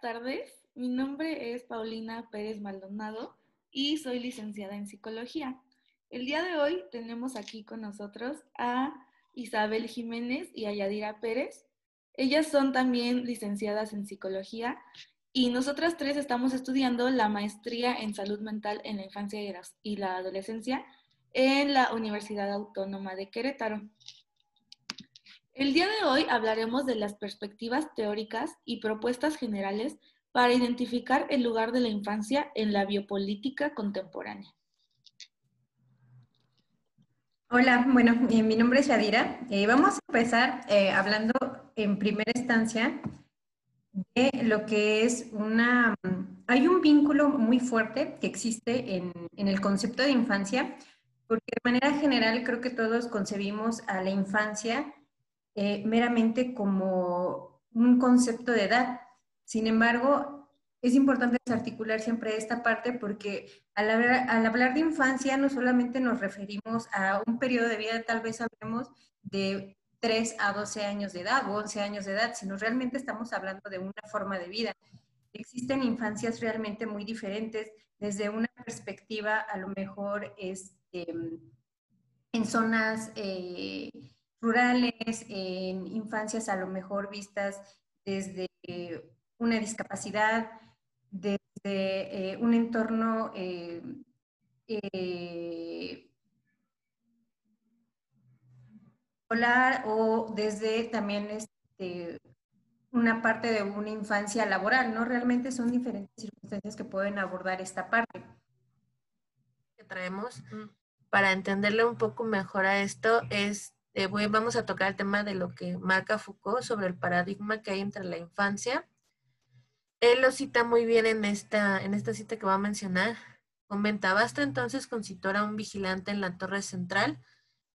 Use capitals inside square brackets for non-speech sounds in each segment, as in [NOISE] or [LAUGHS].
tardes. Mi nombre es Paulina Pérez Maldonado y soy licenciada en psicología. El día de hoy tenemos aquí con nosotros a Isabel Jiménez y a Yadira Pérez. Ellas son también licenciadas en psicología y nosotras tres estamos estudiando la maestría en salud mental en la infancia y la adolescencia en la Universidad Autónoma de Querétaro. El día de hoy hablaremos de las perspectivas teóricas y propuestas generales para identificar el lugar de la infancia en la biopolítica contemporánea. Hola, bueno, eh, mi nombre es Yadira. Eh, vamos a empezar eh, hablando en primera instancia de lo que es una... Hay un vínculo muy fuerte que existe en, en el concepto de infancia, porque de manera general creo que todos concebimos a la infancia meramente como un concepto de edad. Sin embargo, es importante desarticular siempre esta parte porque al hablar, de infancia no solamente nos referimos a un periodo de vida, tal vez hablemos de 3 a 12 años de edad o 11 años de edad, sino realmente estamos hablando de una forma de vida. Existen infancias realmente muy diferentes desde una perspectiva a lo mejor este, en zonas eh, rurales, en infancias a lo mejor vistas desde una discapacidad, desde eh, un entorno eh, eh, o desde también este, una parte de una infancia laboral, ¿no? Realmente son diferentes circunstancias que pueden abordar esta parte. Que traemos para entenderle un poco mejor a esto es, vamos a tocar el tema de lo que marca Foucault sobre el paradigma que hay entre la infancia él lo cita muy bien en esta, en esta cita que va a mencionar. Comenta, basta entonces con situar a un vigilante en la torre central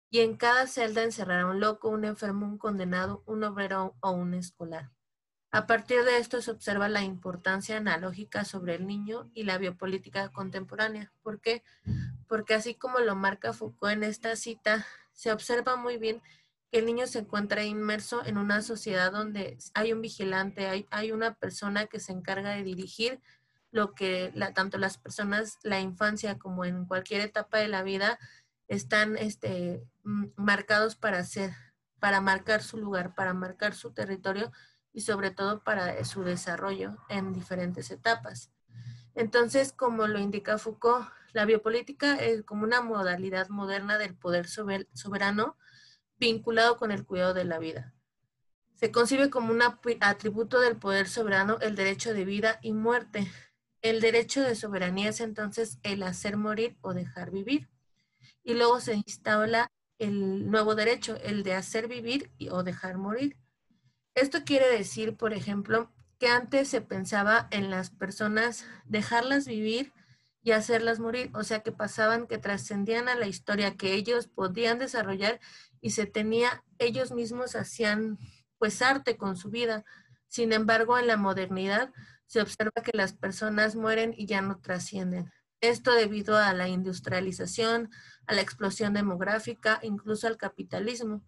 y en cada celda encerrar un loco, un enfermo, un condenado, un obrero o un escolar. A partir de esto se observa la importancia analógica sobre el niño y la biopolítica contemporánea. ¿Por qué? Porque así como lo marca Foucault en esta cita, se observa muy bien el niño se encuentra inmerso en una sociedad donde hay un vigilante, hay, hay una persona que se encarga de dirigir lo que tanto las personas, la infancia como en cualquier etapa de la vida, están este, marcados para hacer, para marcar su lugar, para marcar su territorio y sobre todo para su desarrollo en diferentes etapas. Entonces, como lo indica Foucault, la biopolítica es como una modalidad moderna del poder soberano vinculado con el cuidado de la vida. Se concibe como un atributo del poder soberano el derecho de vida y muerte. El derecho de soberanía es entonces el hacer morir o dejar vivir. Y luego se instala el nuevo derecho, el de hacer vivir o dejar morir. Esto quiere decir, por ejemplo, que antes se pensaba en las personas dejarlas vivir y hacerlas morir, o sea que pasaban, que trascendían a la historia que ellos podían desarrollar y se tenía, ellos mismos hacían pues arte con su vida. Sin embargo, en la modernidad se observa que las personas mueren y ya no trascienden. Esto debido a la industrialización, a la explosión demográfica, incluso al capitalismo.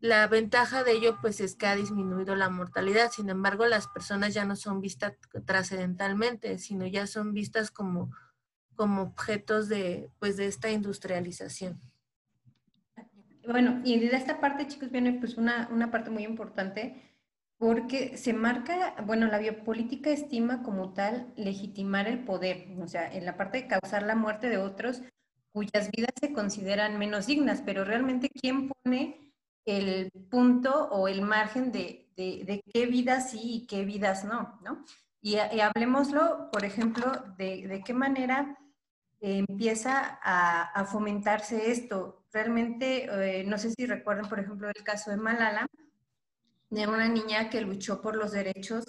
La ventaja de ello pues es que ha disminuido la mortalidad, sin embargo las personas ya no son vistas trascendentalmente, sino ya son vistas como, como objetos de, pues, de esta industrialización. Bueno, y de esta parte, chicos, viene pues una, una parte muy importante porque se marca, bueno, la biopolítica estima como tal legitimar el poder, o sea, en la parte de causar la muerte de otros cuyas vidas se consideran menos dignas, pero realmente quién pone el punto o el margen de, de, qué vidas sí y qué vidas no, ¿no? Y, y hablemoslo, por ejemplo, de, de qué manera empieza a, a, fomentarse esto. Realmente, eh, no sé si recuerdan, por ejemplo, el caso de Malala, de una niña que luchó por los derechos,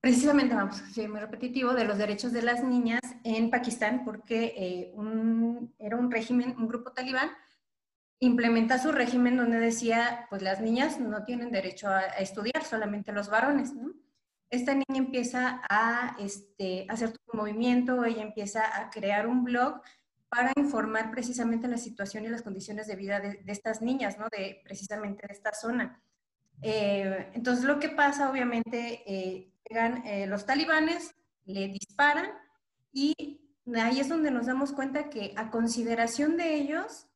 precisamente, vamos a ser muy repetitivo, de los derechos de las niñas en Pakistán, porque eh, era un régimen, un grupo talibán, implementa su régimen donde decía, pues las niñas no tienen derecho a, estudiar, solamente los varones, Esta niña empieza a este, hacer un movimiento, ella empieza a crear un blog para informar precisamente la situación y las condiciones de vida de, estas niñas, ¿no? De precisamente de esta zona. Eh, entonces, lo que pasa, obviamente, eh, llegan eh, los talibanes, le disparan y ahí es donde nos damos cuenta que a consideración de ellos,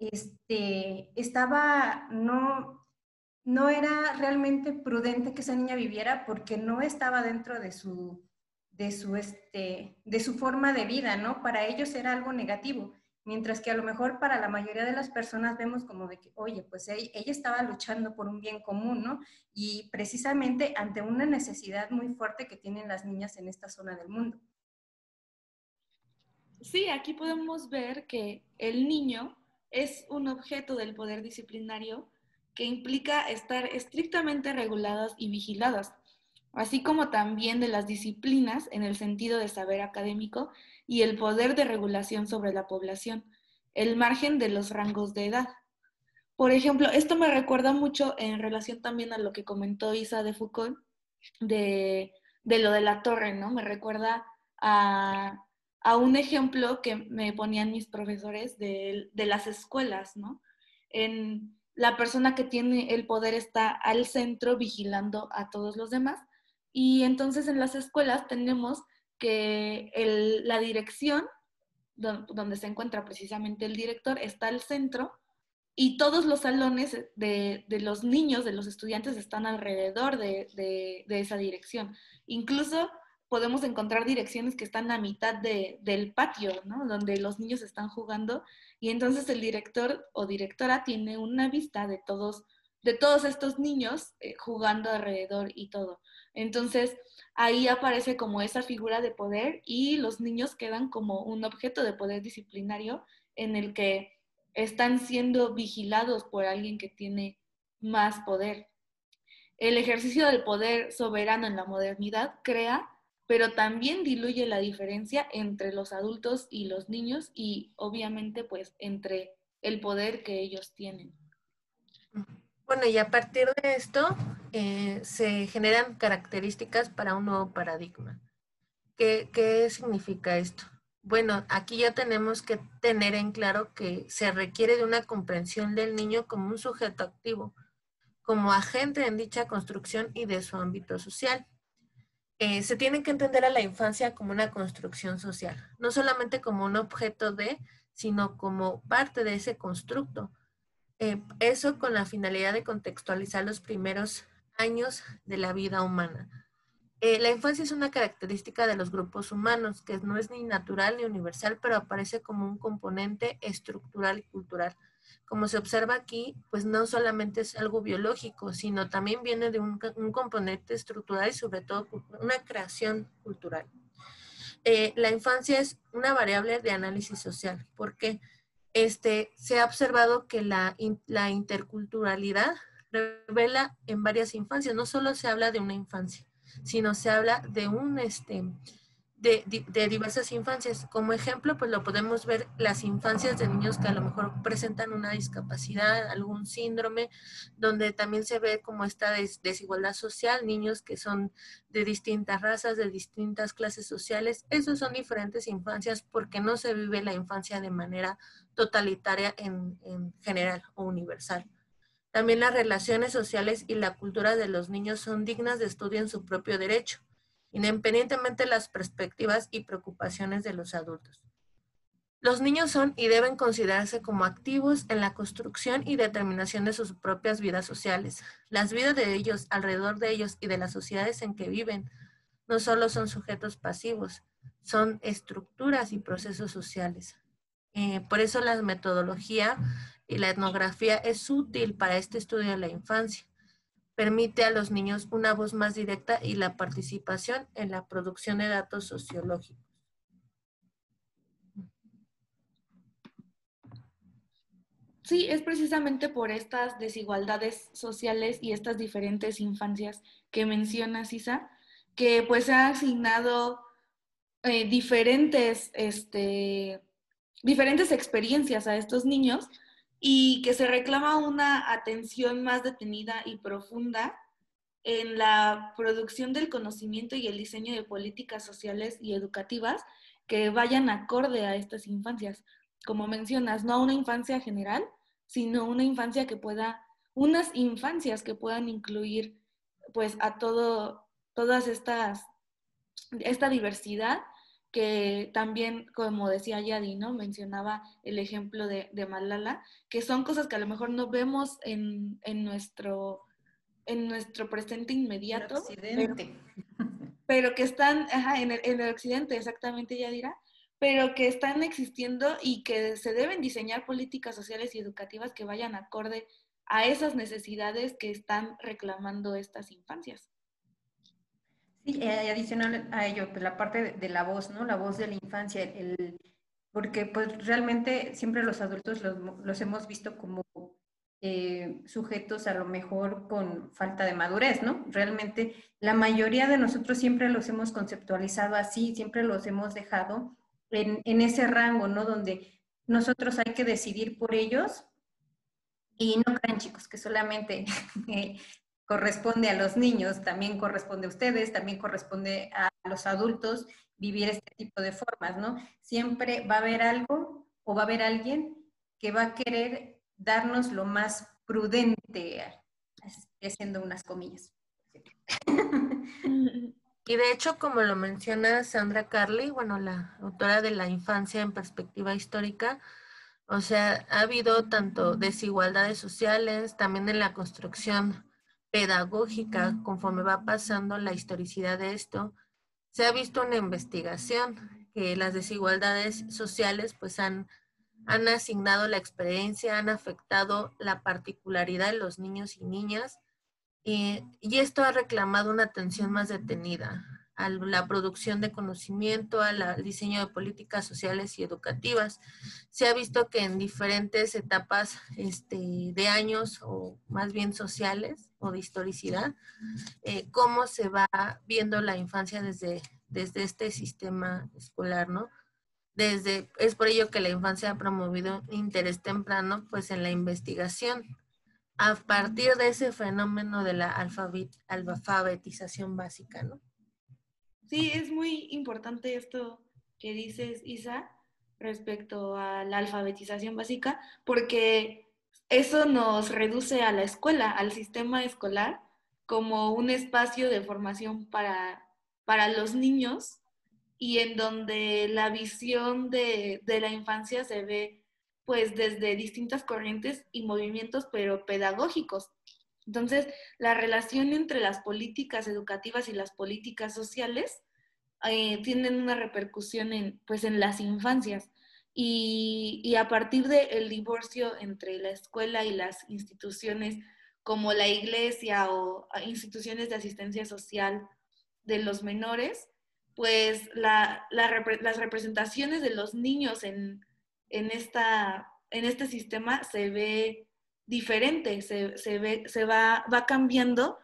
este, estaba, no, no era realmente prudente que esa niña viviera porque no estaba dentro de su, de su, este, de su forma de vida, ¿no? Para ellos era algo negativo, mientras que a lo mejor para la mayoría de las personas vemos como de que, oye, pues ella, estaba luchando por un bien común, ¿no? Y precisamente ante una necesidad muy fuerte que tienen las niñas en esta zona del mundo. Sí, aquí podemos ver que el niño es un objeto del poder disciplinario que implica estar estrictamente reguladas y vigiladas, así como también de las disciplinas en el sentido de saber académico y el poder de regulación sobre la población, el margen de los rangos de edad. Por ejemplo, esto me recuerda mucho en relación también a lo que comentó Isa de Foucault de, de lo de la torre, ¿no? Me recuerda a a un ejemplo que me ponían mis profesores de, las escuelas, ¿no? En la persona que tiene el poder está al centro vigilando a todos los demás y entonces en las escuelas tenemos que la dirección, donde se encuentra precisamente el director, está al centro y todos los salones de, los niños, de los estudiantes, están alrededor de, de esa dirección. Incluso podemos encontrar direcciones que están a mitad del patio, ¿no? Donde los niños están jugando y entonces el director o directora tiene una vista de todos, de todos estos niños eh, jugando alrededor y todo. Entonces ahí aparece como esa figura de poder y los niños quedan como un objeto de poder disciplinario en el que están siendo vigilados por alguien que tiene más poder. El ejercicio del poder soberano en la modernidad crea pero también diluye la diferencia entre los adultos y los niños y obviamente pues entre el poder que ellos tienen. Bueno, y a partir de esto eh, se generan características para un nuevo paradigma. ¿Qué, ¿Qué significa esto? Bueno, aquí ya tenemos que tener en claro que se requiere de una comprensión del niño como un sujeto activo, como agente en dicha construcción y de su ámbito social. Eh, se tiene que entender a la infancia como una construcción social, no solamente como un objeto de, sino como parte de ese constructo. Eh, eso con la finalidad de contextualizar los primeros años de la vida humana. Eh, la infancia es una característica de los grupos humanos, que no es ni natural ni universal, pero aparece como un componente estructural y cultural como se observa aquí, pues no solamente es algo biológico, sino también viene de un, componente estructural y sobre todo una creación cultural. Eh, la infancia es una variable de análisis social, porque este, se ha observado que la, la interculturalidad revela en varias infancias, no solo se habla de una infancia, sino se habla de un, este, de, diversas infancias. Como ejemplo, pues lo podemos ver las infancias de niños que a lo mejor presentan una discapacidad, algún síndrome, donde también se ve como esta desigualdad social, niños que son de distintas razas, de distintas clases sociales. Esos son diferentes infancias porque no se vive la infancia de manera totalitaria en, en general o universal. También las relaciones sociales y la cultura de los niños son dignas de estudio en su propio derecho independientemente de las perspectivas y preocupaciones de los adultos. Los niños son y deben considerarse como activos en la construcción y determinación de sus propias vidas sociales. Las vidas de ellos, alrededor de ellos y de las sociedades en que viven, no solo son sujetos pasivos, son estructuras y procesos sociales. Eh, por eso la metodología y la etnografía es útil para este estudio de la infancia permite a los niños una voz más directa y la participación en la producción de datos sociológicos. Sí, es precisamente por estas desigualdades sociales y estas diferentes infancias que menciona Sisa, que pues ha asignado eh, diferentes, este, diferentes experiencias a estos niños y que se reclama una atención más detenida y profunda en la producción del conocimiento y el diseño de políticas sociales y educativas que vayan acorde a estas infancias. Como mencionas, no una infancia general, sino una infancia que pueda, unas infancias que puedan incluir pues a todo, todas estas, esta diversidad que también, como decía Yadi, ¿no? Mencionaba el ejemplo de, Malala, que son cosas que a lo mejor no vemos en, nuestro, en nuestro presente inmediato. Pero, que están en, el, en, el, occidente, exactamente, Yadira, pero que están existiendo y que se deben diseñar políticas sociales y educativas que vayan acorde a esas necesidades que están reclamando estas infancias. Sí, eh, adicional a ello, pues la parte de, la voz, ¿no? La voz de la infancia, el, porque pues realmente siempre los adultos los, hemos visto como eh, sujetos a lo mejor con falta de madurez, ¿no? Realmente la mayoría de nosotros siempre los hemos conceptualizado así, siempre los hemos dejado en, en ese rango, ¿no? Donde nosotros hay que decidir por ellos y no crean chicos que solamente [LAUGHS] eh, corresponde a los niños, también corresponde a ustedes, también corresponde a los adultos vivir este tipo de formas, ¿no? Siempre va a haber algo o va a haber alguien que va a querer darnos lo más prudente, haciendo unas comillas. [LAUGHS] Y de hecho, como lo menciona Sandra Carly, bueno, la autora de La infancia en perspectiva histórica, o sea, ha habido tanto desigualdades sociales, también en la construcción pedagógica, conforme va pasando la historicidad de esto, se ha visto una investigación que las desigualdades sociales pues han, han asignado la experiencia, han afectado la particularidad de los niños y niñas y, y esto ha reclamado una atención más detenida a la producción de conocimiento, al diseño de políticas sociales y educativas. Se ha visto que en diferentes etapas este, de años o más bien sociales o de historicidad, eh, cómo se va viendo la infancia desde, desde este sistema escolar, ¿no? Desde, es por ello que la infancia ha promovido interés temprano pues en la investigación a partir de ese fenómeno de la alfabetización básica, ¿no? Sí, es muy importante esto que dices, Isa, respecto a la alfabetización básica, porque eso nos reduce a la escuela, al sistema escolar, como un espacio de formación para, para los niños y en donde la visión de, de la infancia se ve pues desde distintas corrientes y movimientos, pero pedagógicos, entonces, la relación entre las políticas educativas y las políticas sociales eh, tienen una repercusión en, pues, en las infancias. Y, a partir del divorcio entre la escuela y las instituciones como la iglesia o instituciones de asistencia social de los menores, pues las representaciones de los niños en, esta, en este sistema se ve diferente, se, se, ve, se va, va cambiando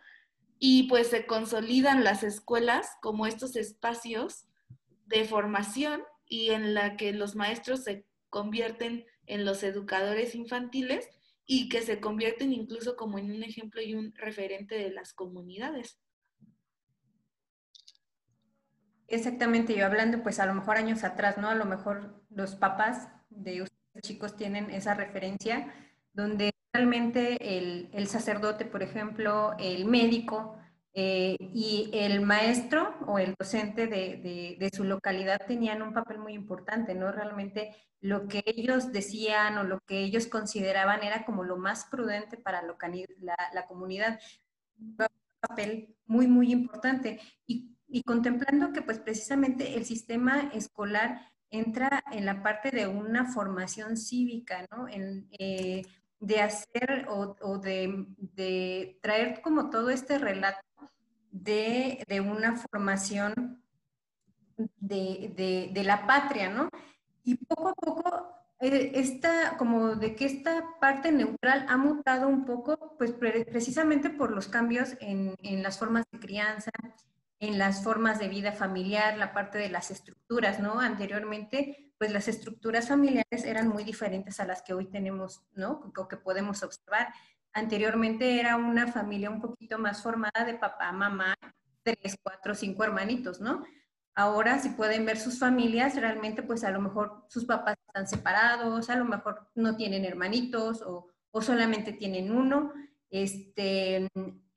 y pues se consolidan las escuelas como estos espacios de formación y en la que los maestros se convierten en los educadores infantiles y que se convierten incluso como en un ejemplo y un referente de las comunidades. Exactamente, yo hablando pues a lo mejor años atrás, ¿no? A lo mejor los papás de ustedes chicos tienen esa referencia donde realmente el, sacerdote, por ejemplo, el médico eh, y el maestro o el docente de, su localidad tenían un papel muy importante, ¿no? Realmente lo que ellos decían o lo que ellos consideraban era como lo más prudente para la, la comunidad. Un papel muy, muy importante. Y, contemplando que pues precisamente el sistema escolar entra en la parte de una formación cívica, ¿no? Eh, de hacer o, de, traer como todo este relato de, una formación de, la patria, ¿no? Y poco a poco, eh, esta, como de que esta parte neutral ha mutado un poco, pues precisamente por los cambios en, en las formas de crianza, en las formas de vida familiar, la parte de las estructuras, ¿no? Anteriormente pues las estructuras familiares eran muy diferentes a las que hoy tenemos, ¿no? O que podemos observar. Anteriormente era una familia un poquito más formada de papá, mamá, tres, cuatro, cinco hermanitos, ¿no? Ahora, si pueden ver sus familias, realmente, pues a lo mejor sus papás están separados, a lo mejor no tienen hermanitos o, solamente tienen uno. Este,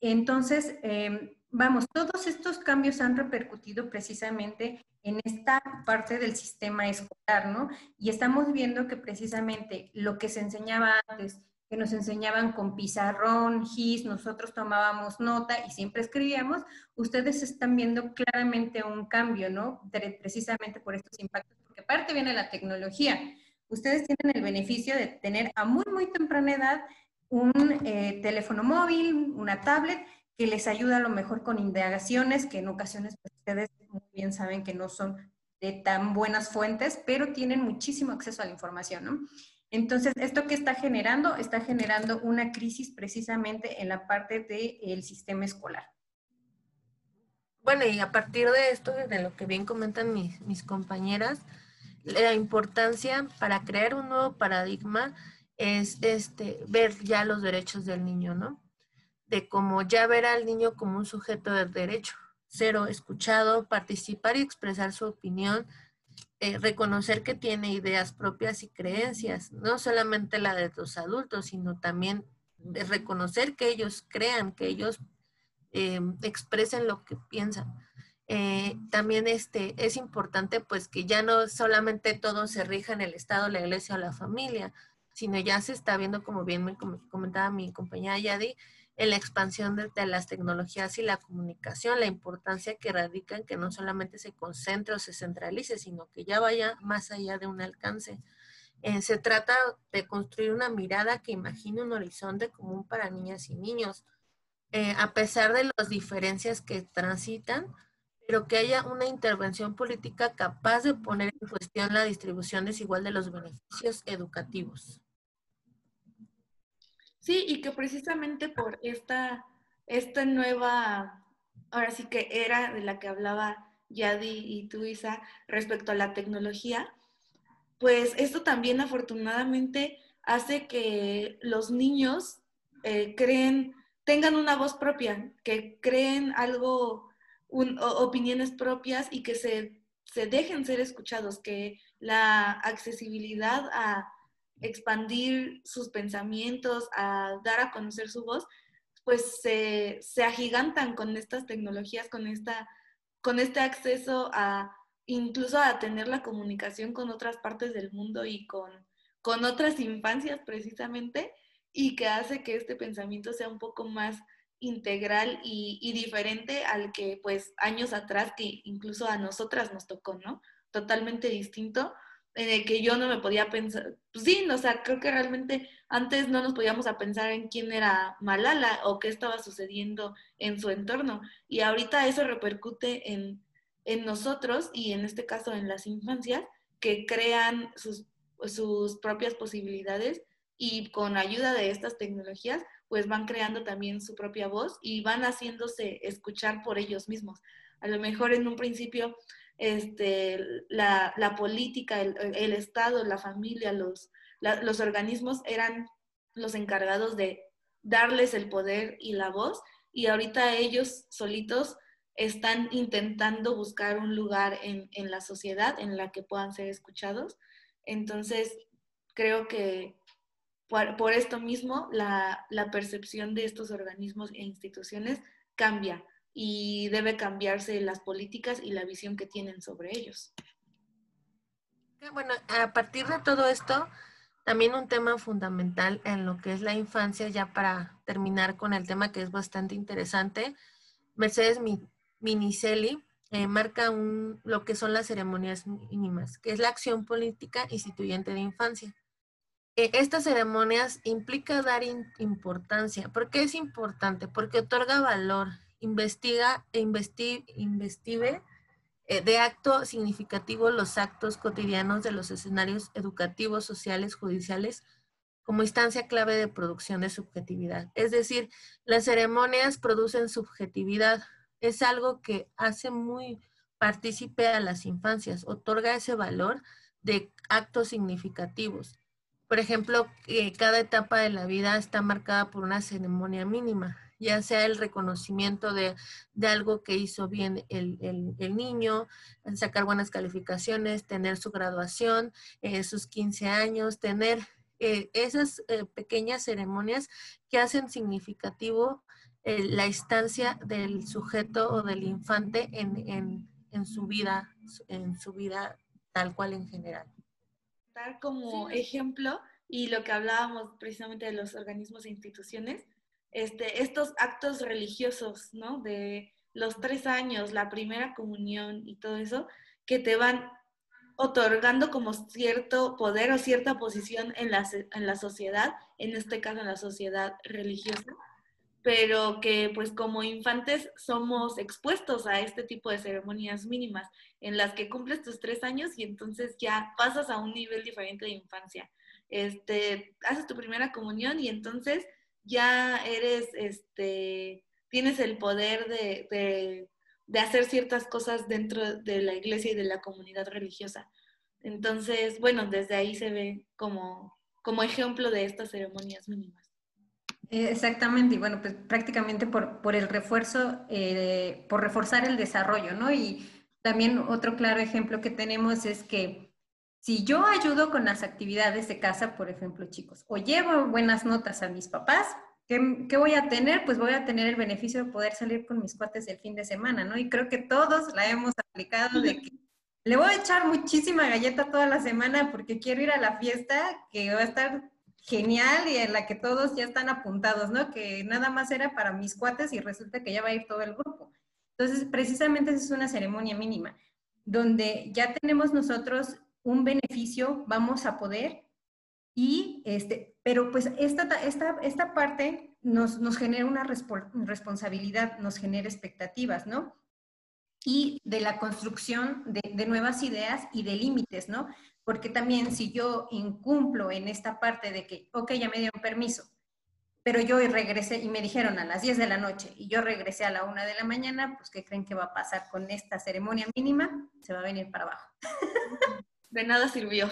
entonces, em, vamos, todos estos cambios han repercutido precisamente en esta parte del sistema escolar, ¿no? Y estamos viendo que precisamente lo que se enseñaba antes, que nos enseñaban con pizarrón, GIS, nosotros tomábamos nota y siempre escribíamos, ustedes están viendo claramente un cambio, ¿no? Precisamente por estos impactos, porque aparte viene la tecnología. Ustedes tienen el beneficio de tener a muy, muy temprana edad un eh, teléfono móvil, una tablet, que les ayuda a lo mejor con indagaciones, que en ocasiones pues, ustedes muy bien saben que no son de tan buenas fuentes, pero tienen muchísimo acceso a la información, ¿no? Entonces, ¿esto que está generando? Está generando una crisis precisamente en la parte del sistema escolar. Bueno, y a partir de esto, de lo que bien comentan mis, mis compañeras, la importancia para crear un nuevo paradigma es este, ver ya los derechos del niño, ¿no? De cómo ya ver al niño como un sujeto de derecho, cero escuchado, participar y expresar su opinión, eh, reconocer que tiene ideas propias y creencias, no solamente la de los adultos, sino también reconocer que ellos crean, que ellos eh, expresen lo que piensan. Eh, también este, es importante pues que ya no solamente todo se rija en el Estado, la Iglesia o la familia, sino ya se está viendo, como bien me comentaba mi compañera Yadi, en la expansión de, las tecnologías y la comunicación, la importancia que radica en que no solamente se concentre o se centralice, sino que ya vaya más allá de un alcance. Eh, se trata de construir una mirada que imagine un horizonte común para niñas y niños, eh, a pesar de las diferencias que transitan, pero que haya una intervención política capaz de poner en cuestión la distribución desigual de los beneficios educativos. Sí, y que precisamente por esta, esta nueva, ahora sí que era de la que hablaba Yadi y tú, Isa, respecto a la tecnología, pues esto también afortunadamente hace que los niños eh, creen, tengan una voz propia, que creen algo, opiniones propias y que se, se dejen ser escuchados, que la accesibilidad a expandir sus pensamientos, a dar a conocer su voz, pues se, agigantan con estas tecnologías, con, esta, con este acceso a incluso a tener la comunicación con otras partes del mundo y con, con otras infancias precisamente, y que hace que este pensamiento sea un poco más integral y, y, diferente al que pues años atrás que incluso a nosotras nos tocó, ¿no? Totalmente distinto, en el que yo no me podía pensar, pues sí, o sea, creo que realmente antes no nos podíamos a pensar en quién era Malala o qué estaba sucediendo en su entorno. Y ahorita eso repercute en, en nosotros y en este caso en las infancias que crean sus, sus propias posibilidades y con ayuda de estas tecnologías pues van creando también su propia voz y van haciéndose escuchar por ellos mismos. A lo mejor en un principio este, la, política, el, Estado, la familia, los, organismos eran los encargados de darles el poder y la voz y ahorita ellos solitos están intentando buscar un lugar en, la sociedad en la que puedan ser escuchados. Entonces, creo que por, esto mismo la, la, percepción de estos organismos e instituciones cambia y debe cambiarse las políticas y la visión que tienen sobre ellos. Bueno, a partir de todo esto, también un tema fundamental en lo que es la infancia, ya para terminar con el tema que es bastante interesante, Mercedes Minicelli eh, marca lo que son las ceremonias mínimas, que es la acción política instituyente de infancia. Eh, estas ceremonias implica dar importancia. ¿Por qué es importante? Porque otorga valor investiga e investigue eh, de acto significativo los actos cotidianos de los escenarios educativos, sociales, judiciales, como instancia clave de producción de subjetividad. Es decir, las ceremonias producen subjetividad. Es algo que hace muy partícipe a las infancias, otorga ese valor de actos significativos. Por ejemplo, cada etapa de la vida está marcada por una ceremonia mínima ya sea el reconocimiento de, algo que hizo bien el, niño, sacar buenas calificaciones, tener su graduación, eh, sus 15 años, tener eh, esas eh, pequeñas ceremonias que hacen significativo la instancia del sujeto o del infante en, en, su vida, en su vida tal cual en general. Dar como ejemplo, y lo que hablábamos precisamente de los organismos e instituciones, este, estos actos religiosos, ¿no? De los tres años, la primera comunión y todo eso, que te van otorgando como cierto poder o cierta posición en la, en la sociedad, en este caso en la sociedad religiosa, pero que pues como infantes somos expuestos a este tipo de ceremonias mínimas en las que cumples tus tres años y entonces ya pasas a un nivel diferente de infancia. Este, haces tu primera comunión y entonces ya eres, este, tienes el poder de, de hacer ciertas cosas dentro de la iglesia y de la comunidad religiosa. Entonces, bueno, desde ahí se ve como, como ejemplo de estas ceremonias mínimas. Eh, exactamente, y bueno, pues prácticamente por, por el refuerzo, eh, por reforzar el desarrollo, ¿no? Y también otro claro ejemplo que tenemos es que si yo ayudo con las actividades de casa, por ejemplo, chicos, o llevo buenas notas a mis papás, ¿qué, ¿qué, voy a tener? Pues voy a tener el beneficio de poder salir con mis cuates el fin de semana, ¿no? Y creo que todos la hemos aplicado de que [LAUGHS] le voy a echar muchísima galleta toda la semana porque quiero ir a la fiesta que va a estar genial y en la que todos ya están apuntados, ¿no? Que nada más era para mis cuates y resulta que ya va a ir todo el grupo. Entonces, precisamente esa es una ceremonia mínima, donde ya tenemos nosotros un beneficio, vamos a poder, y este, pero pues esta, esta, esta parte nos, nos genera una responsabilidad, nos genera expectativas, ¿no? Y de la construcción de, nuevas ideas y de límites, ¿no? porque también si yo incumplo en esta parte de que, ok, ya me dieron permiso, pero yo regresé y me dijeron a las 10 de la noche y yo regresé a la 1 de la mañana, pues ¿qué creen que va a pasar con esta ceremonia mínima? Se va a venir para abajo. [LAUGHS] De nada sirvió.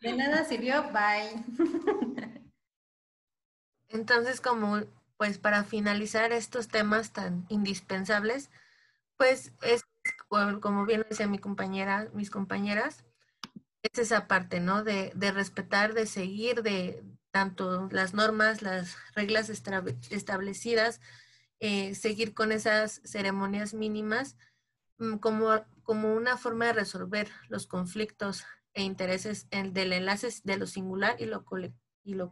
De nada sirvió, bye. [LAUGHS] Entonces, como pues para finalizar estos temas tan indispensables, pues es como bien decía mi compañera, mis compañeras, es esa parte, ¿no? De, respetar, de seguir, de tanto las normas, las reglas establecidas, eh, seguir con esas ceremonias mínimas mm, como, como una forma de resolver los conflictos e intereses del enlace de lo singular y lo,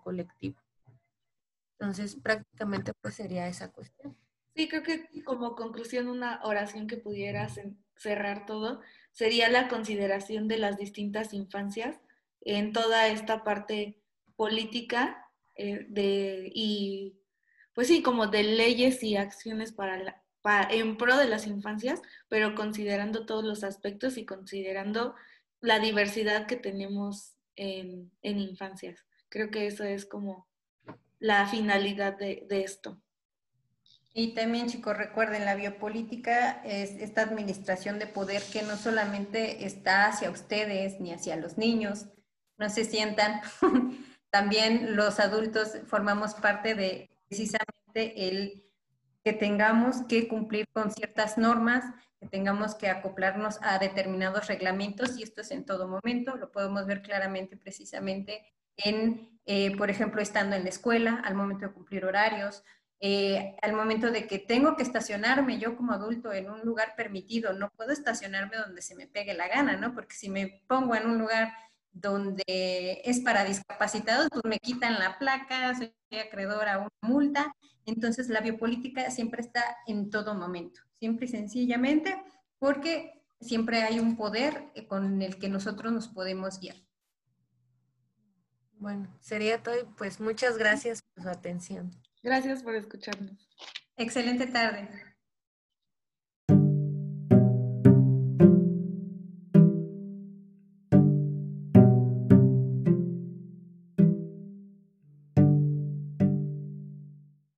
colectivo. Entonces, prácticamente pues sería esa cuestión. Sí, creo que como conclusión una oración que pudiera cerrar todo sería la consideración de las distintas infancias en toda esta parte política eh, de, y pues sí, como de leyes y acciones para, en pro de las infancias, pero considerando todos los aspectos y considerando la diversidad que tenemos en, infancias. Creo que eso es como la finalidad de esto. Y también, chicos, recuerden, la biopolítica es esta administración de poder que no solamente está hacia ustedes ni hacia los niños, no se sientan, [LAUGHS] también los adultos formamos parte de precisamente el que tengamos que cumplir con ciertas normas, que tengamos que acoplarnos a determinados reglamentos y esto es en todo momento, lo podemos ver claramente precisamente en, eh, por ejemplo, estando en la escuela, al momento de cumplir horarios, eh, al momento de que tengo que estacionarme yo como adulto en un lugar permitido, no puedo estacionarme donde se me pegue la gana, ¿no? Porque si me pongo en un lugar donde es para discapacitados, pues me quitan la placa, soy acreedora a una multa. Entonces la biopolítica siempre está en todo momento, siempre y sencillamente porque siempre hay un poder eh, con el que nosotros nos podemos guiar. Bueno, sería todo pues muchas gracias por su atención. Gracias por escucharnos. Excelente tarde.